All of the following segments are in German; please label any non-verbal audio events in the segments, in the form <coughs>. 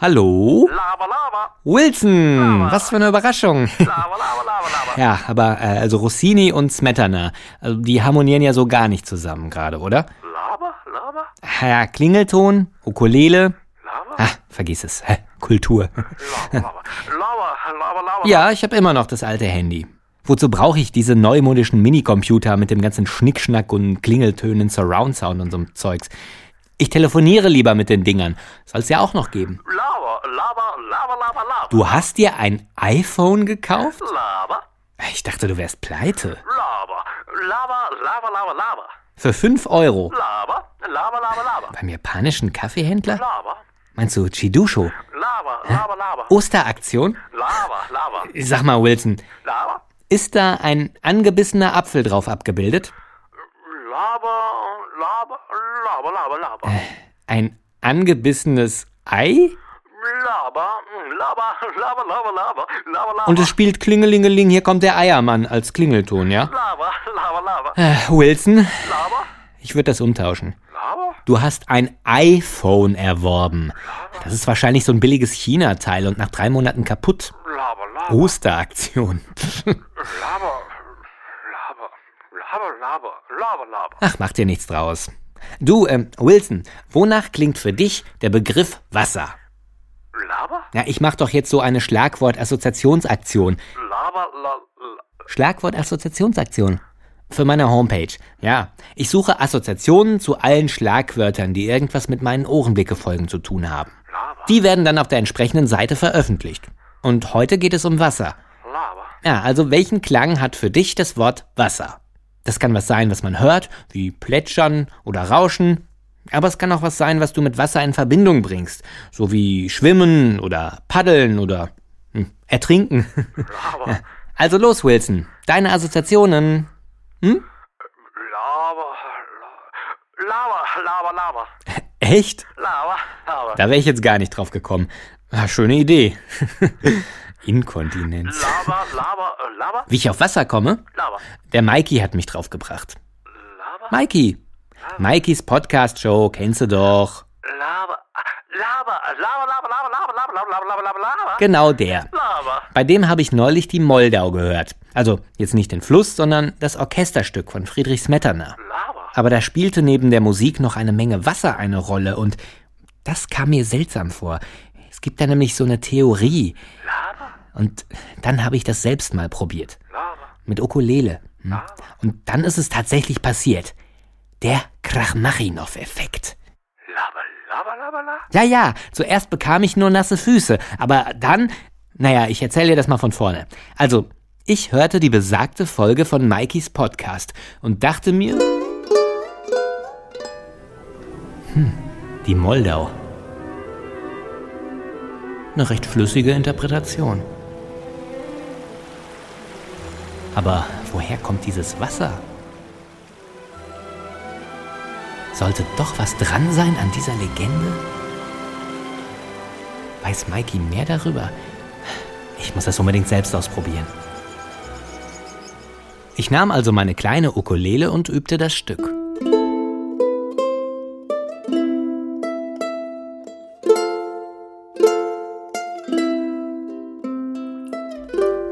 Hallo? Lava, lava. Wilson, was für eine Überraschung. Lava, lava, lava, lava. Ja, aber äh, also Rossini und Smetana, also die harmonieren ja so gar nicht zusammen gerade, oder? Lava, lava, Ja, Klingelton, Ukulele, lava, ah, vergiss es, Kultur. lava, lava, lava, lava, lava. Ja, ich habe immer noch das alte Handy. Wozu brauche ich diese neumodischen Minicomputer mit dem ganzen Schnickschnack und Klingeltönen, Surround-Sound und so Zeugs? Ich telefoniere lieber mit den Dingern. Soll es ja auch noch geben. Lava, lava, lava, lava, lava. Du hast dir ein iPhone gekauft? Lava, Ich dachte, du wärst pleite. lava, lava, lava, lava, lava. Für 5 Euro. Lava, lava, lava, lava. Beim japanischen Kaffeehändler? Lava, Meinst du Chidusho? lava, lava, lava. Osteraktion? Lava, lava, Sag mal, Wilson, lava, ist da ein angebissener Apfel drauf abgebildet? lava, lava, lava, lava, lava. Ein angebissenes Ei? Lava, lava, lava, lava, lava, lava, lava. Und es spielt Klingelingeling, hier kommt der Eiermann als Klingelton, ja? Lava, lava, lava. Äh, Wilson, Lava, ich würde das umtauschen. lava, Du hast ein iPhone erworben. Das ist wahrscheinlich so ein billiges China-Teil und nach drei Monaten kaputt. lava, lava, Osteraktion. lava, lava, lava, lava, lava, lava. Ach, mach dir nichts draus. Du, ähm, Wilson, wonach klingt für dich der Begriff Wasser? Lava, Ja, ich mach doch jetzt so eine Schlagwort-Assoziationsaktion. lava, la, la, Schlagwort-Assoziationsaktion. Für meine Homepage. Ja, ich suche Assoziationen zu allen Schlagwörtern, die irgendwas mit meinen Ohrenblicke-Folgen zu tun haben. lava, Die werden dann auf der entsprechenden Seite veröffentlicht. Und heute geht es um Wasser. lava. Ja, also welchen Klang hat für dich das Wort Wasser? Das kann was sein, was man hört, wie Plätschern oder Rauschen. Aber es kann auch was sein, was du mit Wasser in Verbindung bringst. So wie Schwimmen oder Paddeln oder hm, Ertrinken. Lava, <laughs> Also los, Wilson. Deine Assoziationen. Hm? lava, la- lava, lava, lava, Echt? lava, lava. Da wäre ich jetzt gar nicht drauf gekommen. Ah, schöne Idee. <laughs> Inkontinenz. Lava, lava, lava, Wie ich auf Wasser komme? lava, Der Mikey hat mich drauf gebracht. lava, Mikey. Mikeys Podcast-Show, kennst du doch. lava, ah, lava, lava, lava, lava, lava, lava, lava, lava, lava, lava, lava, Genau der. lava, Bei dem habe ich neulich die Moldau gehört. Also jetzt nicht den Fluss, sondern das Orchesterstück von Friedrich Smetana. lava, Aber da spielte neben der Musik noch eine Menge Wasser eine Rolle und das kam mir seltsam vor. Es gibt da nämlich so eine Theorie. lava, Und dann habe ich das selbst mal probiert. lava, Mit Ukulele. Hm. Und dann ist es tatsächlich passiert. Der Krachmachinow-Effekt. lava, lava, lava. Ja, ja, zuerst bekam ich nur nasse Füße, aber dann, naja, ich erzähle dir das mal von vorne. Also, ich hörte die besagte Folge von Mikeys Podcast und dachte mir, hm, die Moldau. Eine recht flüssige Interpretation. Aber woher kommt dieses Wasser? Sollte doch was dran sein an dieser Legende? Weiß Mikey mehr darüber? Ich muss das unbedingt selbst ausprobieren. Ich nahm also meine kleine Ukulele und übte das Stück.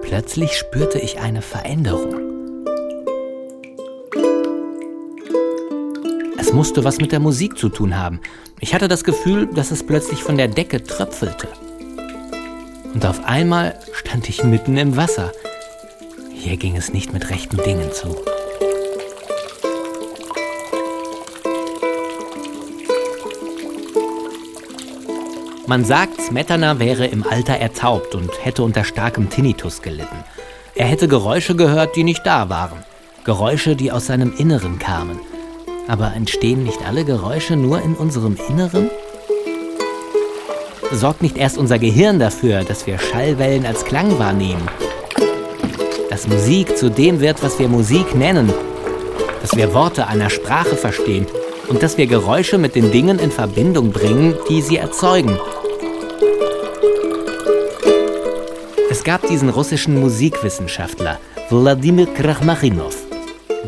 Plötzlich spürte ich eine Veränderung. Musste was mit der Musik zu tun haben. Ich hatte das Gefühl, dass es plötzlich von der Decke tröpfelte. Und auf einmal stand ich mitten im Wasser. Hier ging es nicht mit rechten Dingen zu. Man sagt, Smetana wäre im Alter ertaubt und hätte unter starkem Tinnitus gelitten. Er hätte Geräusche gehört, die nicht da waren. Geräusche, die aus seinem Inneren kamen. Aber entstehen nicht alle Geräusche nur in unserem Inneren? Sorgt nicht erst unser Gehirn dafür, dass wir Schallwellen als Klang wahrnehmen? Dass Musik zu dem wird, was wir Musik nennen? Dass wir Worte einer Sprache verstehen und dass wir Geräusche mit den Dingen in Verbindung bringen, die sie erzeugen? Es gab diesen russischen Musikwissenschaftler, Wladimir Krachmachinow.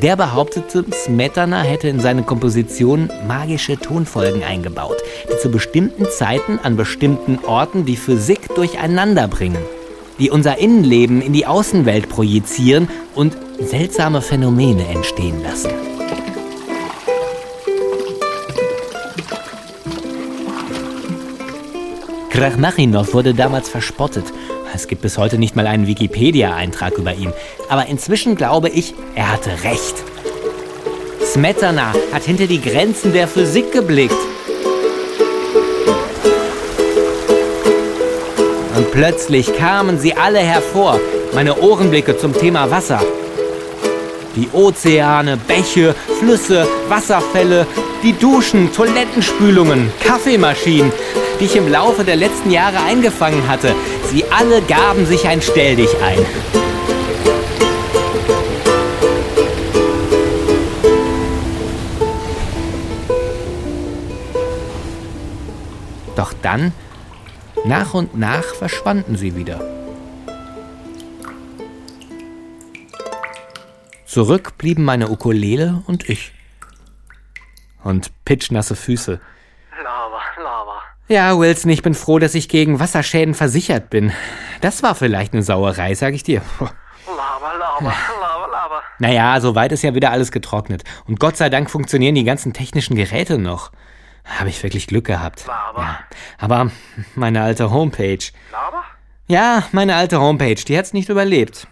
Der behauptete, Smetana hätte in seine Komposition magische Tonfolgen eingebaut, die zu bestimmten Zeiten an bestimmten Orten die Physik durcheinander bringen, die unser Innenleben in die Außenwelt projizieren und seltsame Phänomene entstehen lassen. Krachmachinov wurde damals verspottet. Es gibt bis heute nicht mal einen Wikipedia-Eintrag über ihn. Aber inzwischen glaube ich, er hatte recht. Smetana hat hinter die Grenzen der Physik geblickt. Und plötzlich kamen sie alle hervor, meine Ohrenblicke zum Thema Wasser. Die Ozeane, Bäche, Flüsse, Wasserfälle, die Duschen, Toilettenspülungen, Kaffeemaschinen, die ich im Laufe der letzten Jahre eingefangen hatte. Sie alle gaben sich ein Stelldich ein. Doch dann, nach und nach, verschwanden sie wieder. Zurück blieben meine Ukulele und ich. Und pitschnasse Füße. Ja, Wilson, ich bin froh, dass ich gegen Wasserschäden versichert bin. Das war vielleicht eine Sauerei, sag ich dir. Lava, Lava, Lava, Lava. Naja, soweit ist ja wieder alles getrocknet. Und Gott sei Dank funktionieren die ganzen technischen Geräte noch. Habe ich wirklich Glück gehabt. Ja, aber meine alte Homepage. Lava? Ja, meine alte Homepage, die hat's nicht überlebt.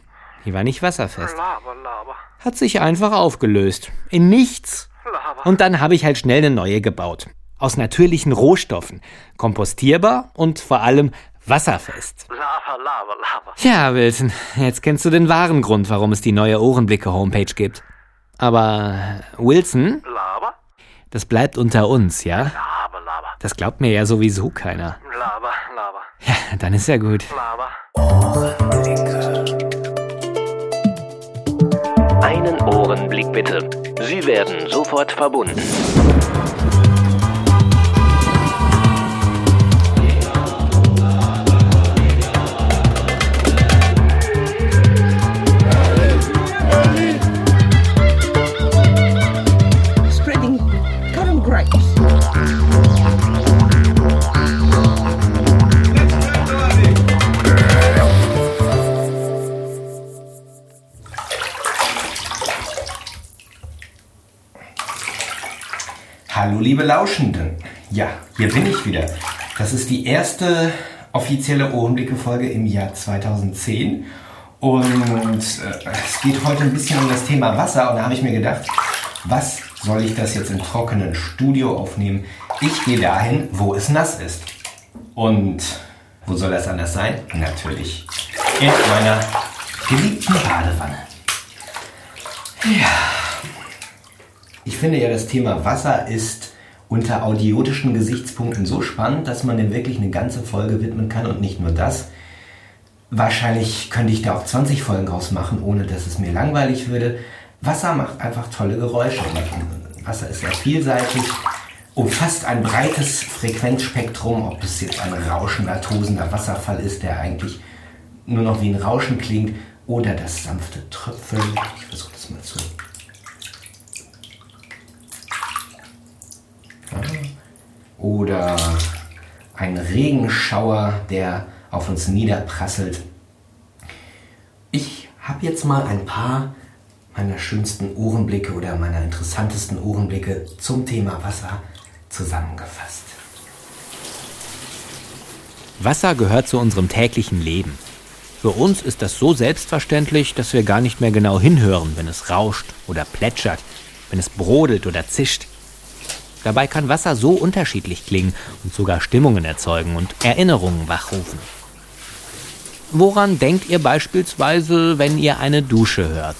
Die war nicht wasserfest. Lava, Lava, Hat sich einfach aufgelöst. In nichts. Lava. Und dann habe ich halt schnell eine neue gebaut. Aus natürlichen Rohstoffen. Kompostierbar und vor allem wasserfest. Lava, Lava, Lava. Ja, Wilson, jetzt kennst du den wahren Grund, warum es die neue Ohrenblicke-Homepage gibt. Aber Wilson, Lava? das bleibt unter uns, ja? Lava, Lava. Das glaubt mir ja sowieso keiner. Lava, Lava, Ja, dann ist ja gut. Lava. Einen Ohrenblick bitte. Sie werden sofort verbunden. Liebe Lauschenden. Ja, hier bin ich wieder. Das ist die erste offizielle Ohrenblicke-Folge im Jahr 2010. Und äh, es geht heute ein bisschen um das Thema Wasser. Und da habe ich mir gedacht, was soll ich das jetzt im trockenen Studio aufnehmen? Ich gehe dahin, wo es nass ist. Und wo soll das anders sein? Natürlich in meiner geliebten Badewanne. Ich finde ja, das Thema Wasser ist unter audiotischen Gesichtspunkten so spannend, dass man dem wirklich eine ganze Folge widmen kann und nicht nur das. Wahrscheinlich könnte ich da auch 20 Folgen draus machen, ohne dass es mir langweilig würde. Wasser macht einfach tolle Geräusche. Wasser ist sehr vielseitig, umfasst ein breites Frequenzspektrum, ob es jetzt ein rauschender, tosender Wasserfall ist, der eigentlich nur noch wie ein Rauschen klingt, oder das sanfte Tröpfeln. Ich versuche das mal zu oder ein Regenschauer, der auf uns niederprasselt. Ich habe jetzt mal ein paar meiner schönsten Ohrenblicke oder meiner interessantesten Ohrenblicke zum Thema Wasser zusammengefasst. Wasser gehört zu unserem täglichen Leben. Für uns ist das so selbstverständlich, dass wir gar nicht mehr genau hinhören, wenn es rauscht oder plätschert, wenn es brodelt oder zischt. Dabei kann Wasser so unterschiedlich klingen und sogar Stimmungen erzeugen und Erinnerungen wachrufen. Woran denkt ihr beispielsweise, wenn ihr eine Dusche hört?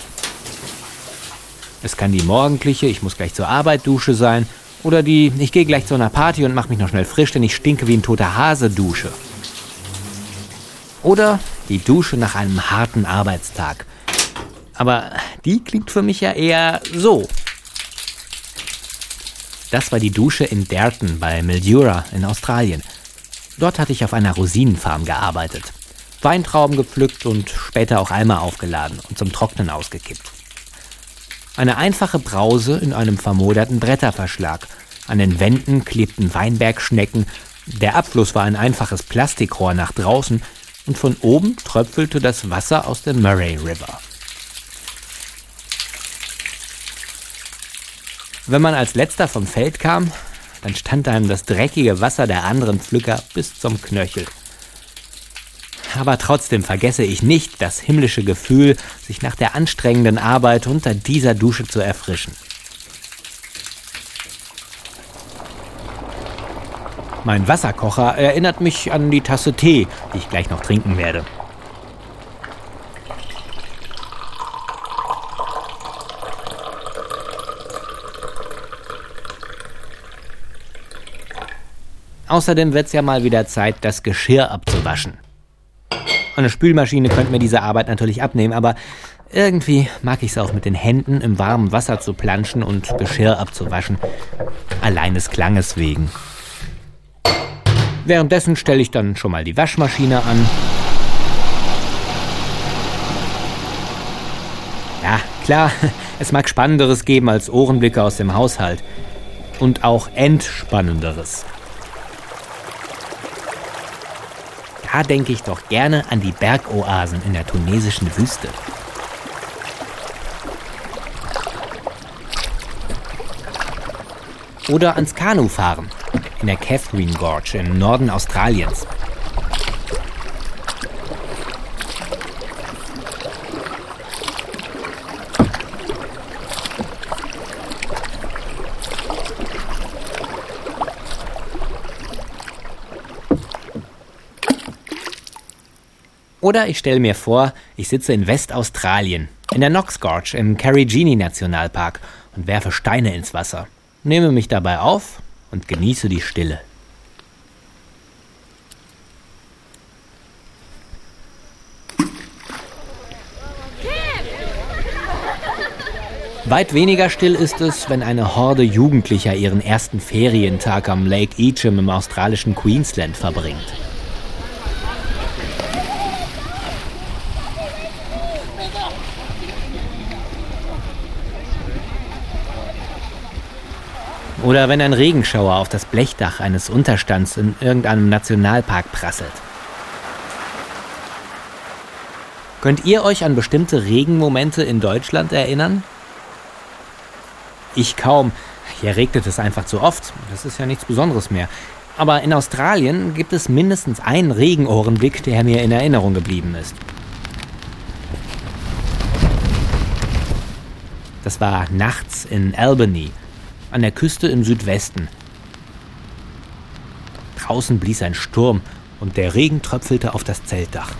Es kann die morgendliche, ich muss gleich zur Arbeit Dusche sein, oder die, ich gehe gleich zu einer Party und mache mich noch schnell frisch, denn ich stinke wie ein toter Hase Dusche. Oder die Dusche nach einem harten Arbeitstag. Aber die klingt für mich ja eher so. Das war die Dusche in Derton bei Mildura in Australien. Dort hatte ich auf einer Rosinenfarm gearbeitet. Weintrauben gepflückt und später auch Eimer aufgeladen und zum Trocknen ausgekippt. Eine einfache Brause in einem vermoderten Bretterverschlag. An den Wänden klebten Weinbergschnecken. Der Abfluss war ein einfaches Plastikrohr nach draußen und von oben tröpfelte das Wasser aus dem Murray River. Wenn man als letzter vom Feld kam, dann stand einem das dreckige Wasser der anderen Pflücker bis zum Knöchel. Aber trotzdem vergesse ich nicht das himmlische Gefühl, sich nach der anstrengenden Arbeit unter dieser Dusche zu erfrischen. Mein Wasserkocher erinnert mich an die Tasse Tee, die ich gleich noch trinken werde. Außerdem wird es ja mal wieder Zeit, das Geschirr abzuwaschen. Eine Spülmaschine könnte mir diese Arbeit natürlich abnehmen, aber irgendwie mag ich es auch mit den Händen im warmen Wasser zu planschen und Geschirr abzuwaschen. Allein des Klanges wegen. Währenddessen stelle ich dann schon mal die Waschmaschine an. Ja, klar, <laughs> es mag Spannenderes geben als Ohrenblicke aus dem Haushalt. Und auch Entspannenderes. Da denke ich doch gerne an die Bergoasen in der tunesischen Wüste. Oder ans Kanufahren in der Catherine Gorge im Norden Australiens. Oder ich stelle mir vor, ich sitze in Westaustralien, in der Knox Gorge im Carigini Nationalpark und werfe Steine ins Wasser, nehme mich dabei auf und genieße die Stille. Weit weniger still ist es, wenn eine Horde Jugendlicher ihren ersten Ferientag am Lake Eacham im australischen Queensland verbringt. Oder wenn ein Regenschauer auf das Blechdach eines Unterstands in irgendeinem Nationalpark prasselt. Könnt ihr euch an bestimmte Regenmomente in Deutschland erinnern? Ich kaum. Hier regnet es einfach zu oft. Das ist ja nichts Besonderes mehr. Aber in Australien gibt es mindestens einen Regenohrenblick, der mir in Erinnerung geblieben ist. Das war nachts in Albany, an der Küste im Südwesten. Draußen blies ein Sturm und der Regen tröpfelte auf das Zeltdach.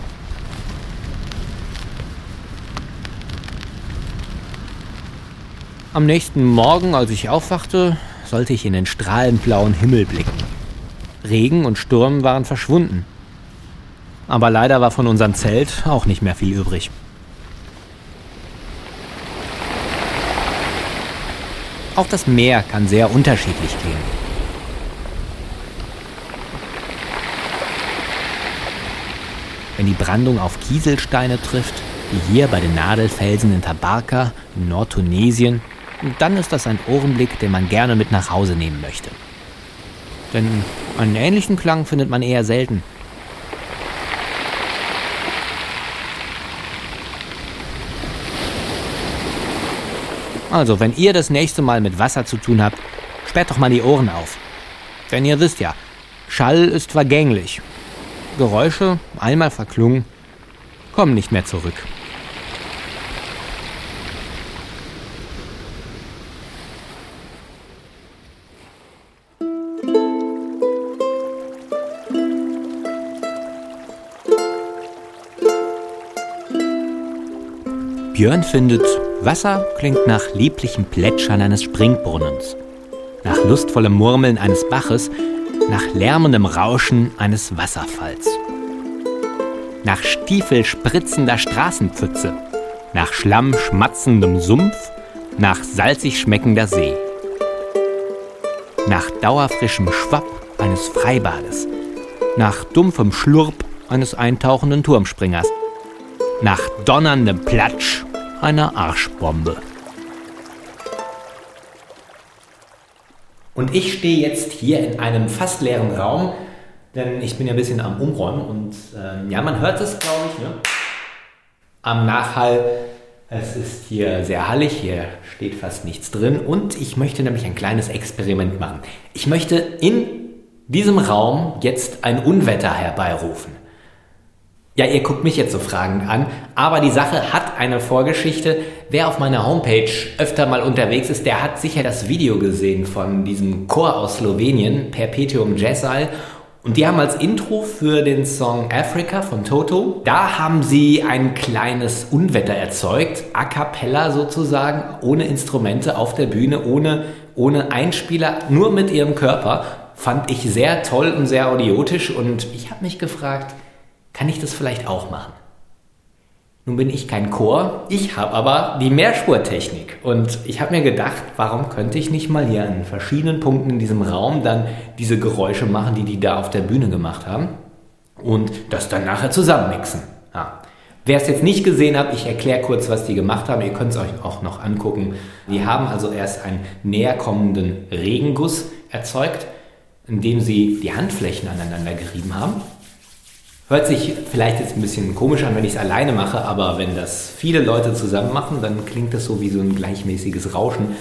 Am nächsten Morgen, als ich aufwachte, sollte ich in den strahlend blauen Himmel blicken. Regen und Sturm waren verschwunden. Aber leider war von unserem Zelt auch nicht mehr viel übrig. Auch das Meer kann sehr unterschiedlich klingen. Wenn die Brandung auf Kieselsteine trifft, wie hier bei den Nadelfelsen in Tabarka, in Nordtunesien, dann ist das ein Ohrenblick, den man gerne mit nach Hause nehmen möchte. Denn einen ähnlichen Klang findet man eher selten. Also, wenn ihr das nächste Mal mit Wasser zu tun habt, sperrt doch mal die Ohren auf. Denn ihr wisst ja, Schall ist vergänglich. Geräusche, einmal verklungen, kommen nicht mehr zurück. Björn findet, Wasser klingt nach lieblichem Plätschern eines Springbrunnens, nach lustvollem Murmeln eines Baches, nach lärmendem Rauschen eines Wasserfalls, nach stiefelspritzender Straßenpfütze, nach schlammschmatzendem Sumpf, nach salzig schmeckender See, nach dauerfrischem Schwapp eines Freibades, nach dumpfem Schlurp eines eintauchenden Turmspringers, nach donnerndem Platsch einer Arschbombe. Und ich stehe jetzt hier in einem fast leeren Raum, denn ich bin ja ein bisschen am Umräumen und äh, ja, man hört es, glaube ich, ne? am Nachhall. Es ist hier sehr hallig, hier steht fast nichts drin und ich möchte nämlich ein kleines Experiment machen. Ich möchte in diesem Raum jetzt ein Unwetter herbeirufen. Ja, ihr guckt mich jetzt so fragend an, aber die Sache hat eine Vorgeschichte. Wer auf meiner Homepage öfter mal unterwegs ist, der hat sicher das Video gesehen von diesem Chor aus Slowenien, Perpetuum Jazzal. Und die haben als Intro für den Song Africa von Toto, da haben sie ein kleines Unwetter erzeugt, a cappella sozusagen, ohne Instrumente auf der Bühne, ohne, ohne Einspieler, nur mit ihrem Körper. Fand ich sehr toll und sehr audiotisch und ich habe mich gefragt, kann ich das vielleicht auch machen? Nun bin ich kein Chor, ich habe aber die Mehrspurtechnik und ich habe mir gedacht, warum könnte ich nicht mal hier an verschiedenen Punkten in diesem Raum dann diese Geräusche machen, die die da auf der Bühne gemacht haben und das dann nachher zusammenmixen. Ja. Wer es jetzt nicht gesehen hat, ich erkläre kurz, was die gemacht haben. Ihr könnt es euch auch noch angucken. Die haben also erst einen näher kommenden Regenguss erzeugt, indem sie die Handflächen aneinander gerieben haben Hört sich vielleicht jetzt ein bisschen komisch an, wenn ich es alleine mache, aber wenn das viele Leute zusammen machen, dann klingt das so wie so ein gleichmäßiges Rauschen.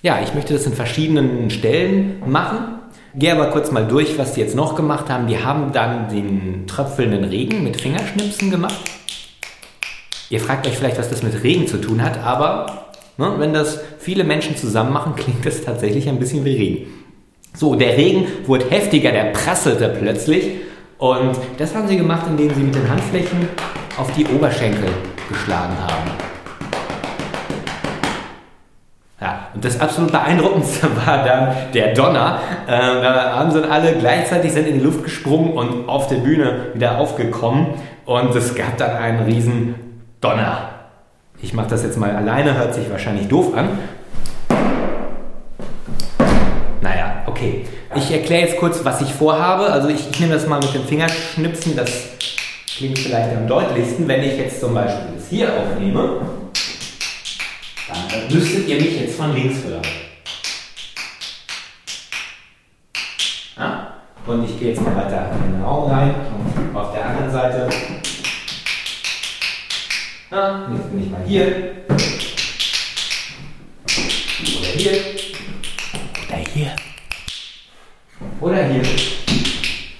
Ja, ich möchte das in verschiedenen Stellen machen. Gehe aber kurz mal durch, was die jetzt noch gemacht haben. Die haben dann den tröpfelnden Regen mit Fingerschnipsen gemacht. Ihr fragt euch vielleicht, was das mit Regen zu tun hat, aber ne, wenn das viele Menschen zusammen machen, <laughs> klingt das tatsächlich ein bisschen wie Regen. So, der Regen wurde heftiger, der prasselte plötzlich und das haben sie gemacht, indem sie mit den Handflächen auf die Oberschenkel geschlagen haben. Ja, und das absolut beeindruckendste <laughs> war dann der Donner. Äh, da haben sie alle gleichzeitig sind in die Luft gesprungen und auf der Bühne wieder aufgekommen. Und es gab dann einen riesen Donner. Ich mache das jetzt mal alleine, hört sich wahrscheinlich doof an. Naja, okay. Ich erkläre jetzt kurz, was ich vorhabe. Also ich, nehme das mal mit dem Fingerschnipsen, das klingt vielleicht am deutlichsten. Wenn ich jetzt zum Beispiel das hier aufnehme, dann müsstet ihr mich jetzt von links hören. Ja? Und ich gehe jetzt mal weiter in den Raum rein und auf der anderen Seite. Ja, jetzt bin ich mal hier. Oder hier. Oder hier. Oder hier.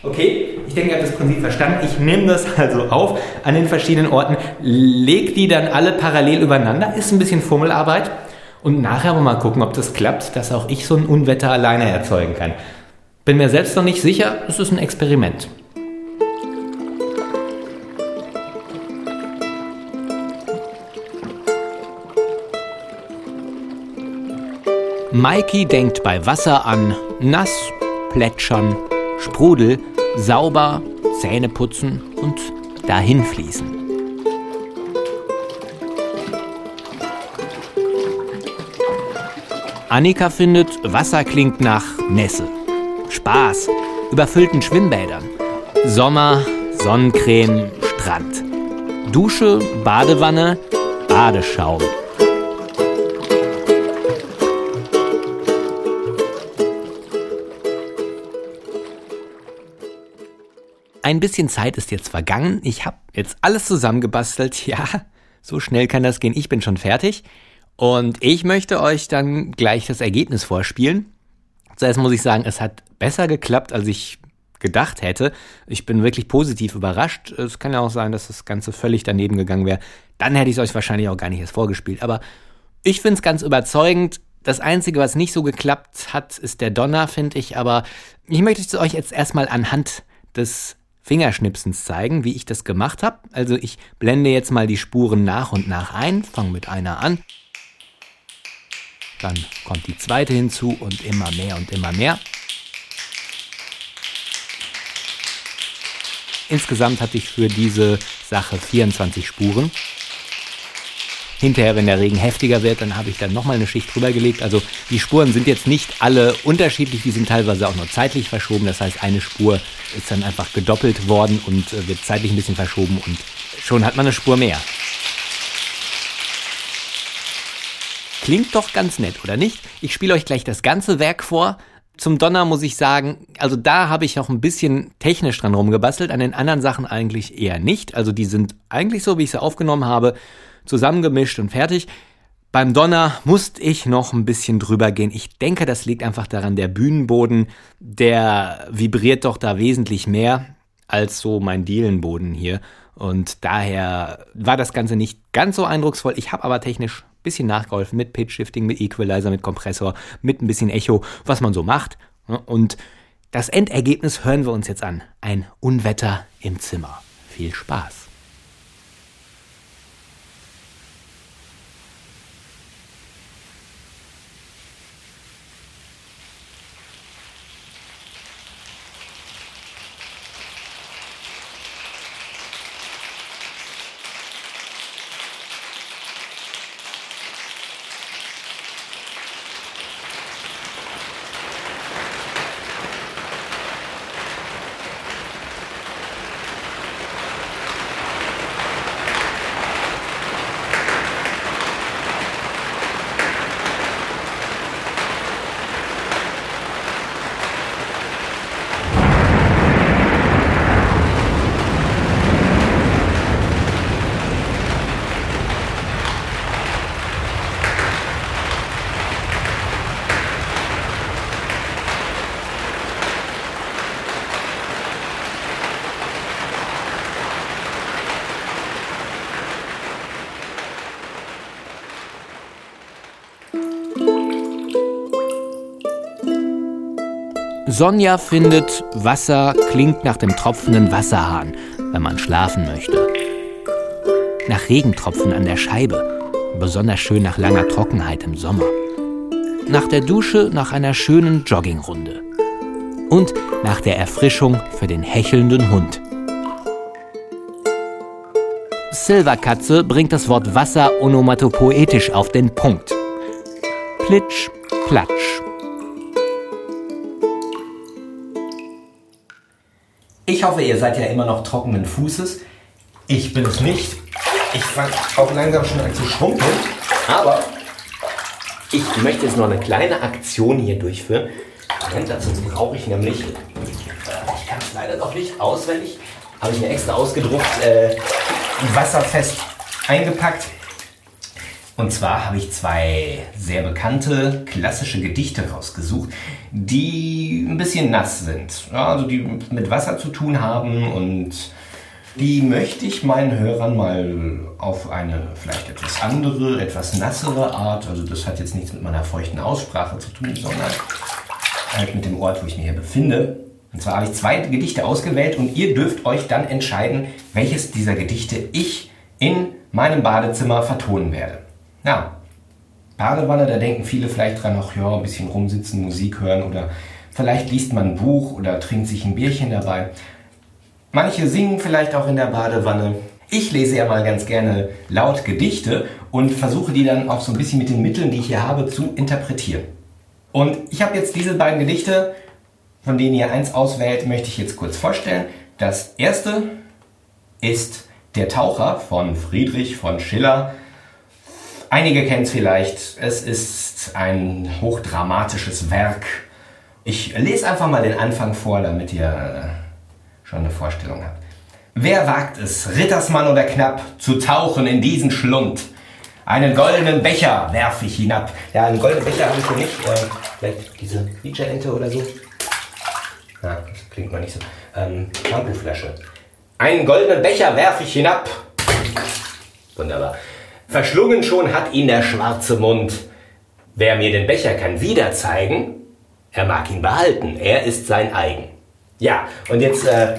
Okay, ich denke, ihr habt das Prinzip verstanden. Ich nehme das also auf an den verschiedenen Orten, leg die dann alle parallel übereinander. Ist ein bisschen Fummelarbeit. Und nachher mal gucken, ob das klappt, dass auch ich so ein Unwetter alleine erzeugen kann. Bin mir selbst noch nicht sicher, es ist ein Experiment. Mikey denkt bei Wasser an nass, plätschern, Sprudel, sauber, Zähne putzen und dahinfließen. Annika findet, Wasser klingt nach Nässe, Spaß, überfüllten Schwimmbädern, Sommer, Sonnencreme, Strand, Dusche, Badewanne, Badeschaum. Ein bisschen Zeit ist jetzt vergangen. Ich habe jetzt alles zusammengebastelt. <laughs> Ja, so schnell kann das gehen. Ich bin schon fertig. Und ich möchte euch dann gleich das Ergebnis vorspielen. Zuerst muss ich sagen, es hat besser geklappt, als ich gedacht hätte. Ich bin wirklich positiv überrascht. Es kann ja auch sein, dass das Ganze völlig daneben gegangen wäre. Dann hätte ich es euch wahrscheinlich auch gar nicht erst vorgespielt. Aber ich finde es ganz überzeugend. Das Einzige, was nicht so geklappt hat, ist der Donner, finde ich. Aber ich möchte es euch jetzt erstmal anhand des Fingerschnipsens zeigen, wie ich das gemacht habe. Also ich blende jetzt mal die Spuren nach und nach ein, fange mit einer an. Dann kommt die zweite hinzu und immer mehr und immer mehr. Insgesamt hatte ich für diese Sache 24 Spuren. Hinterher, wenn der Regen heftiger wird, dann habe ich dann nochmal eine Schicht drüber gelegt. Also die Spuren sind jetzt nicht alle unterschiedlich, die sind teilweise auch nur zeitlich verschoben. Das heißt, eine Spur ist dann einfach gedoppelt worden und äh, wird zeitlich ein bisschen verschoben und schon hat man eine Spur mehr. Klingt doch ganz nett, oder nicht? Ich spiele euch gleich das ganze Werk vor. Zum Donner muss ich sagen, also da habe ich auch ein bisschen technisch dran rumgebastelt, an den anderen Sachen eigentlich eher nicht. Also die sind eigentlich so, wie ich sie aufgenommen habe, zusammengemischt und fertig. Beim Donner musste ich noch ein bisschen drüber gehen. Ich denke, das liegt einfach daran, der Bühnenboden, der vibriert doch da wesentlich mehr als so mein Dielenboden hier. Und daher war das Ganze nicht ganz so eindrucksvoll. Ich habe aber technisch ein bisschen nachgeholfen mit Pitch Shifting, mit Equalizer, mit Kompressor, mit ein bisschen Echo, was man so macht. Und das Endergebnis hören wir uns jetzt an. Ein Unwetter im Zimmer. Viel Spaß. Sonja findet, Wasser klingt nach dem tropfenden Wasserhahn, wenn man schlafen möchte. Nach Regentropfen an der Scheibe, besonders schön nach langer Trockenheit im Sommer. Nach der Dusche nach einer schönen Joggingrunde. Und nach der Erfrischung für den hechelnden Hund. Silverkatze bringt das Wort Wasser onomatopoetisch auf den Punkt. Plitsch, platsch. Ich hoffe, ihr seid ja immer noch trockenen Fußes. Ich bin es nicht. Ich fange auch langsam schon an zu schrumpeln. Aber ich möchte jetzt noch eine kleine Aktion hier durchführen. Moment, dazu brauche ich nämlich, ich kann es leider noch nicht auswendig, habe ich mir extra ausgedruckt, äh, wasserfest eingepackt. Und zwar habe ich zwei sehr bekannte klassische Gedichte rausgesucht, die ein bisschen nass sind. Also die mit Wasser zu tun haben und die möchte ich meinen Hörern mal auf eine vielleicht etwas andere, etwas nassere Art, also das hat jetzt nichts mit meiner feuchten Aussprache zu tun, sondern halt mit dem Ort, wo ich mich hier befinde. Und zwar habe ich zwei Gedichte ausgewählt und ihr dürft euch dann entscheiden, welches dieser Gedichte ich in meinem Badezimmer vertonen werde. Ja, Badewanne, da denken viele vielleicht dran, ach ja, ein bisschen rumsitzen, Musik hören oder vielleicht liest man ein Buch oder trinkt sich ein Bierchen dabei. Manche singen vielleicht auch in der Badewanne. Ich lese ja mal ganz gerne laut Gedichte und versuche die dann auch so ein bisschen mit den Mitteln, die ich hier habe, zu interpretieren. Und ich habe jetzt diese beiden Gedichte, von denen ihr eins auswählt, möchte ich jetzt kurz vorstellen. Das erste ist Der Taucher von Friedrich von Schiller. Einige kennen es vielleicht. Es ist ein hochdramatisches Werk. Ich lese einfach mal den Anfang vor, damit ihr äh, schon eine Vorstellung habt. Wer wagt es, Rittersmann oder Knapp, zu tauchen in diesen Schlund? Einen goldenen Becher werf ich hinab. Ja, einen goldenen Becher habe ich hier nicht. Äh, vielleicht diese Feature-Ente oder so. Ja, das klingt mal nicht so. Ähm, Shampoo-Flasche. Einen goldenen Becher werf ich hinab. Wunderbar. Verschlungen schon hat ihn der schwarze Mund. Wer mir den Becher kann wieder zeigen, er mag ihn behalten, er ist sein eigen. Ja, und jetzt äh,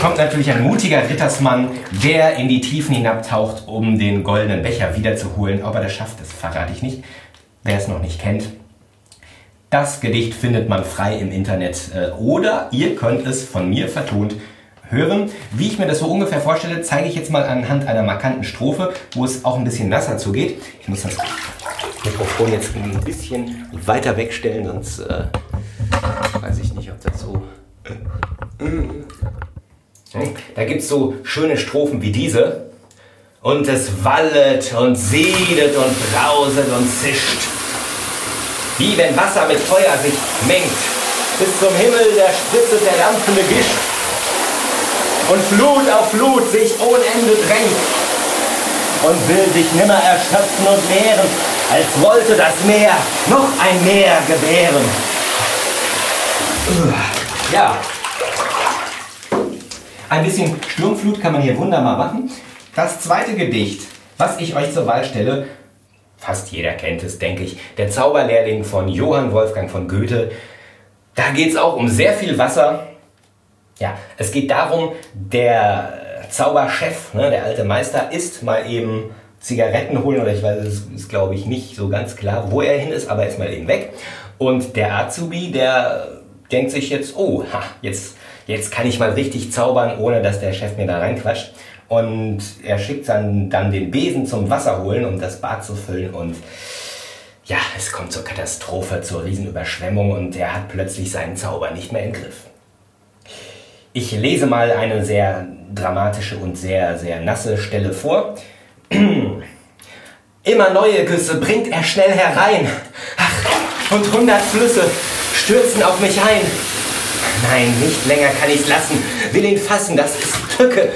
kommt natürlich ein mutiger Rittersmann, der in die Tiefen hinabtaucht, um den goldenen Becher wiederzuholen. Ob er das schafft, das verrate ich nicht. Wer es noch nicht kennt. Das Gedicht findet man frei im Internet äh, oder ihr könnt es von mir vertont hören. Wie ich mir das so ungefähr vorstelle, zeige ich jetzt mal anhand einer markanten Strophe, wo es auch ein bisschen nasser zugeht. Ich muss das Mikrofon jetzt ein bisschen weiter wegstellen, sonst äh, weiß ich nicht, ob das so... Da gibt es so schöne Strophen wie diese. und es wallet und siedet und brauset und zischt. Wie wenn Wasser mit Feuer sich mengt. Bis zum Himmel der spritzet der dampfende Gischt. Und Flut auf Flut sich ohne Ende drängt. Und will sich nimmer erschöpfen und mehren, als wollte das Meer noch ein Meer gebären. Ja. Ein bisschen Sturmflut kann man hier wunderbar machen. Das zweite Gedicht, was ich euch zur Wahl stelle, fast jeder kennt es, denke ich, der Zauberlehrling von Johann Wolfgang von Goethe. Da geht es auch um sehr viel Wasser. Ja, es geht darum, der Zauberchef, ne, der alte Meister, ist mal eben Zigaretten holen oder ich weiß, es ist glaube ich nicht so ganz klar, wo er hin ist, aber er ist mal eben weg. Und der Azubi, der denkt sich jetzt, oh, ha, jetzt, jetzt kann ich mal richtig zaubern, ohne dass der Chef mir da reinquatscht. Und er schickt dann, dann den Besen zum Wasser holen, um das Bad zu füllen. Und ja, es kommt zur Katastrophe, zur Riesenüberschwemmung und er hat plötzlich seinen Zauber nicht mehr im Griff. Ich lese mal eine sehr dramatische und sehr, sehr nasse Stelle vor. <clears throat> Immer neue Güsse bringt er schnell herein. Ach, und hundert Flüsse stürzen auf mich ein. Nein, nicht länger kann ich's lassen. Will ihn fassen, das ist Tücke.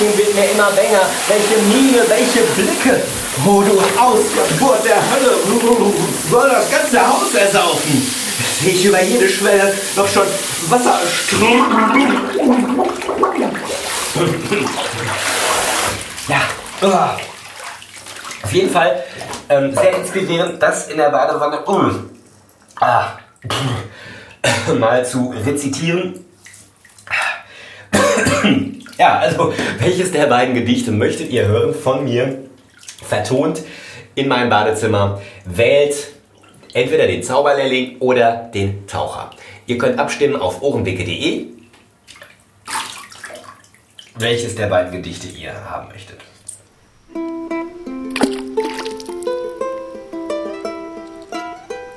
Nun wird mir immer bänger. Welche Miene, welche Blicke. Oh, du Ausgeburt der Hölle. Soll das ganze Haus ersaufen. Sehe ich über jede Schwelle noch schon Wasserströme. Ja, oh. auf jeden Fall ähm, sehr inspirierend, das in der Badewanne uh, ah, <coughs> mal zu rezitieren. <coughs> Ja, also welches der beiden Gedichte möchtet ihr hören von mir vertont in meinem Badezimmer? Wählt entweder den Zauberlehrling oder den Taucher. Ihr könnt abstimmen auf ohrenblicke.de, welches der beiden Gedichte ihr haben möchtet.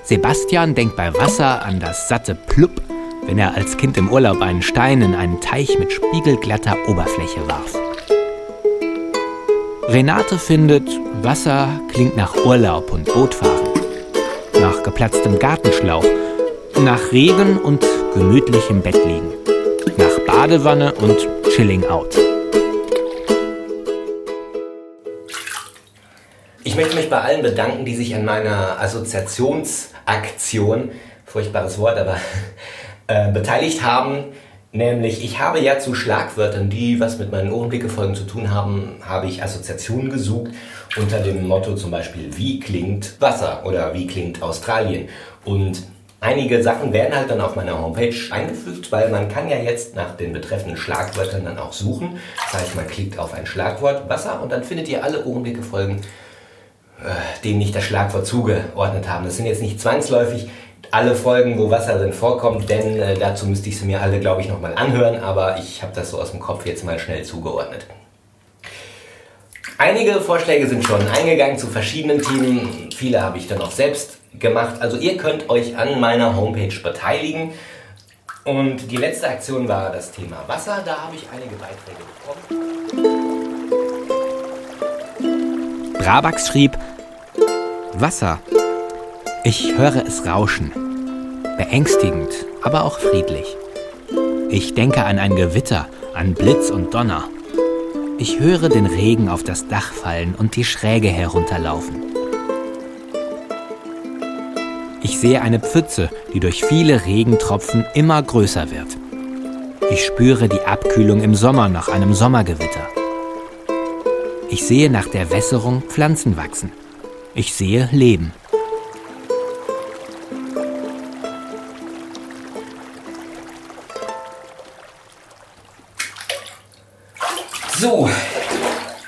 Sebastian denkt bei Wasser an das satte Plupp, wenn er als Kind im Urlaub einen Stein in einen Teich mit spiegelglatter Oberfläche warf. Renate findet, Wasser klingt nach Urlaub und Bootfahren, nach geplatztem Gartenschlauch, nach Regen und gemütlichem Bett liegen, nach Badewanne und Chilling out. Ich möchte mich bei allen bedanken, die sich an meiner Assoziationsaktion, furchtbares Wort, aber äh, beteiligt haben. Nämlich, ich habe ja zu Schlagwörtern, die was mit meinen Ohrenblicke-Folgen zu tun haben, habe ich Assoziationen gesucht unter dem Motto zum Beispiel, wie klingt Wasser oder wie klingt Australien. Und einige Sachen werden halt dann auf meiner Homepage eingefügt, weil man kann ja jetzt nach den betreffenden Schlagwörtern dann auch suchen. Das heißt, man klickt auf ein Schlagwort Wasser und dann findet ihr alle Ohrenblicke-Folgen, äh, denen nicht das Schlagwort zugeordnet haben. Das sind jetzt nicht zwangsläufig alle Folgen, wo Wasser drin vorkommt, denn äh, dazu müsste ich sie mir alle, glaube ich, nochmal anhören, aber ich habe das so aus dem Kopf jetzt mal schnell zugeordnet. Einige Vorschläge sind schon eingegangen zu verschiedenen Themen, viele habe ich dann auch selbst gemacht. Also ihr könnt euch an meiner Homepage beteiligen. Und die letzte Aktion war das Thema Wasser, da habe ich einige Beiträge bekommen. Brabax schrieb, Wasser ich höre es rauschen. Beängstigend, aber auch friedlich. Ich denke an ein Gewitter, an Blitz und Donner. Ich höre den Regen auf das Dach fallen und die Schräge herunterlaufen. Ich sehe eine Pfütze, die durch viele Regentropfen immer größer wird. Ich spüre die Abkühlung im Sommer nach einem Sommergewitter. Ich sehe nach der Wässerung Pflanzen wachsen. Ich sehe Leben. So,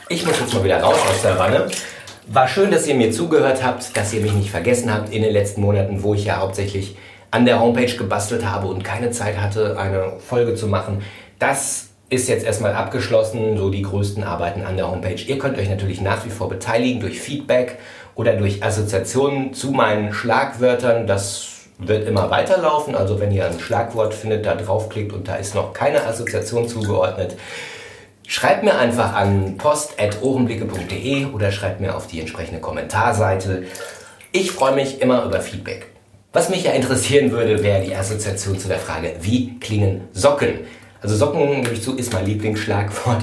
ich muss jetzt mal wieder raus aus der Wanne. War schön, dass ihr mir zugehört habt, dass ihr mich nicht vergessen habt in den letzten Monaten, wo ich ja hauptsächlich an der Homepage gebastelt habe und keine Zeit hatte, eine Folge zu machen. Das ist jetzt erstmal abgeschlossen, so die größten Arbeiten an der Homepage. Ihr könnt euch natürlich nach wie vor beteiligen durch Feedback oder durch Assoziationen zu meinen Schlagwörtern. Das wird immer weiterlaufen. Also wenn ihr ein Schlagwort findet, da draufklickt und da ist noch keine Assoziation zugeordnet, Schreibt mir einfach an post.ohrenblicke.de oder schreibt mir auf die entsprechende Kommentarseite. Ich freue mich immer über Feedback. Was mich ja interessieren würde, wäre die Assoziation zu der Frage, wie klingen Socken? Also Socken, gebe ich zu, ist mein Lieblingsschlagwort.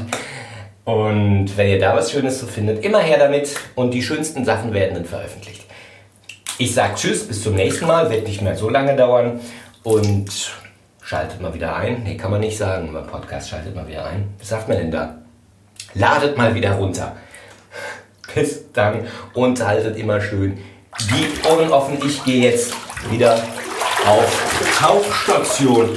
Und wenn ihr da was Schönes so findet, immer her damit und die schönsten Sachen werden dann veröffentlicht. Ich sage Tschüss, bis zum nächsten Mal, wird nicht mehr so lange dauern und schaltet mal wieder ein. Nee, kann man nicht sagen, beim Podcast schaltet mal wieder ein. Was sagt man denn da? Ladet mal wieder runter. <laughs> Bis dann und haltet immer schön die Ohren offen. Ich gehe jetzt wieder auf Tauchstation.